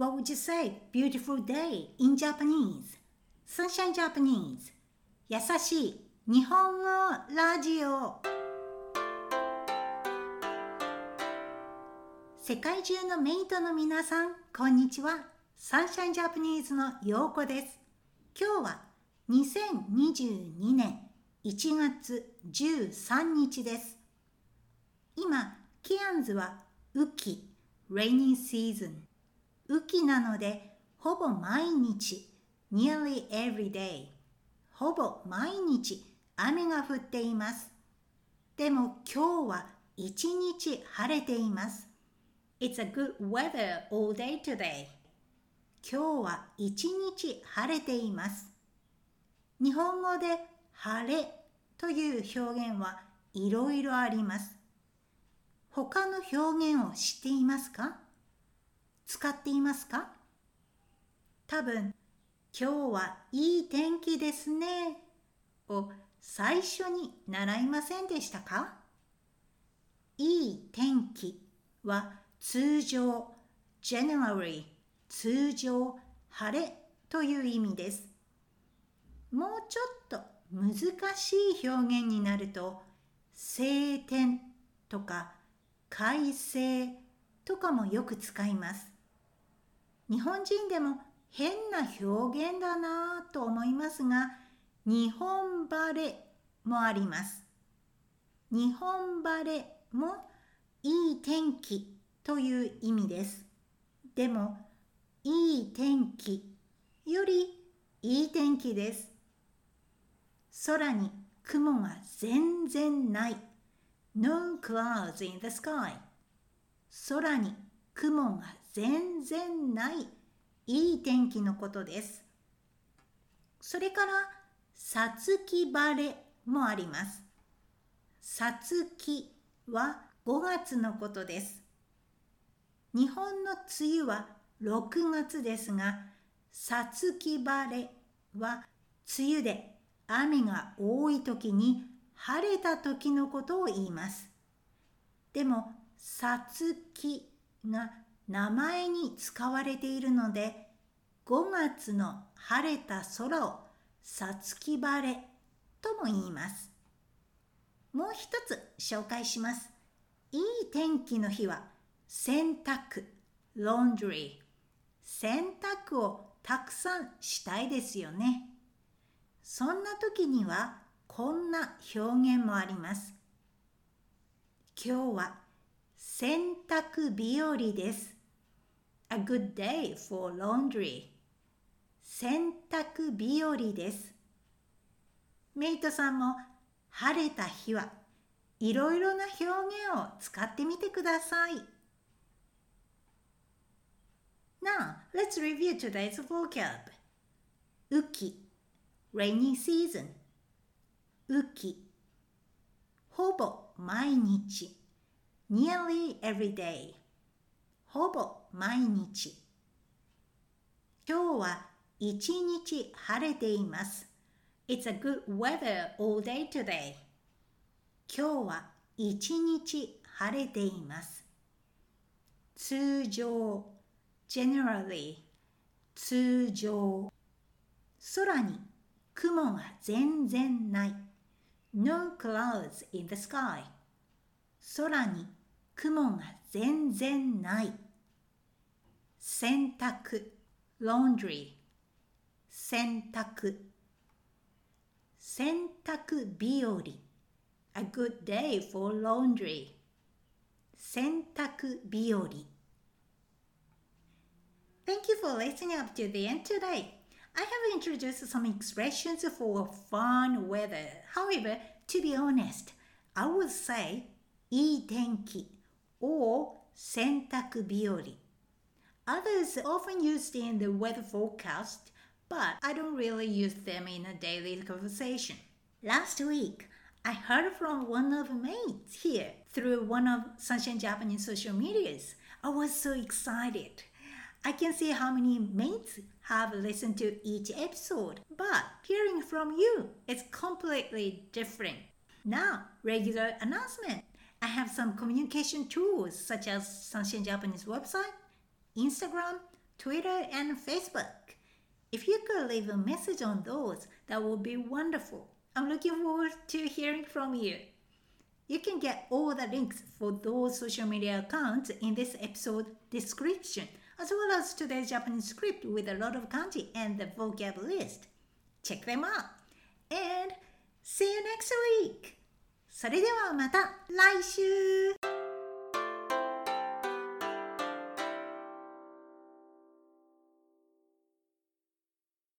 What would you say? Beautiful day in Japanese. Sunshine Japanese. 優しい日本語ラジオ。世界中のメイトの皆さん、こんにちは。サンシャインジャパニーズのようこです。今日は2022年1月13日です。今、キアンズは雨季、rainy season 雨季なので、ほぼ毎日、nearly every day、ほぼ毎日雨が降っています。でも今日は一日晴れています。It's a good weather all day today. 今日は一日晴れています。日本語で晴れという表現はいろいろあります。他の表現を知っていますか？使っていますか？多分、今日はいい天気ですねを最初に習いませんでしたか？いい天気は通常、generally 通常、晴れという意味です。もうちょっと難しい表現になると晴天とか快晴とかもよく使います。日本人でも変な表現だなぁと思いますが、日本晴れもあります。日本晴れもいい天気という意味です。でも、いい天気よりいい天気です。空に雲が全然ない。No clouds in the sky. 空に雲が全然ないいい天気のことです。それから、さつき晴れもあります。さつきは5月のことです。日本の梅雨は6月ですが、さつき晴れは梅雨で雨が多い時に晴れた時のことを言います。でも、さつきが名前に使われているので5月の晴れた空をさつき晴れとも言います。もう一つ紹介します。いい天気の日は洗濯 laundry 洗濯をたくさんしたいですよね。そんな時にはこんな表現もあります。今日は洗濯日和です。A good day for laundry. 洗濯日和です。メイトさんも晴れた日はいろいろな表現を使ってみてください。Now, let's review today's vocab. 雨季 rainy season 雨季ほぼ毎日 nearly every day ほぼ毎日今日は一日晴れています It's a good weather all day today 今日は一日晴れています通常 generally 通常空に雲が全然ない No clouds in the sky 空に雲が全然ない洗濯 laundry 洗濯洗濯日和 a good day for laundry 洗濯日和 Thank you for listening up to the end today. I have introduced some expressions for fun weather. However, to be honest, I would say いい天気 or 洗濯日和 Others often used in the weather forecast, but I don't really use them in a daily conversation. Last week, I heard from one of mates here through one of Sunshine Japanese social medias. I was so excited. I can see how many mates have listened to each episode, but hearing from you is completely different. Now, regular announcement. I have some communication tools such as Sunshine Japanese website, Instagram, Twitter, and Facebook. If you could leave a message on those, that would be wonderful. I'm looking forward to hearing from you. You can get all the links for those social media accounts in this episode description, as well as today's Japanese script with a lot of kanji and the vocab list. Check them out. And see you next week! それではまた来週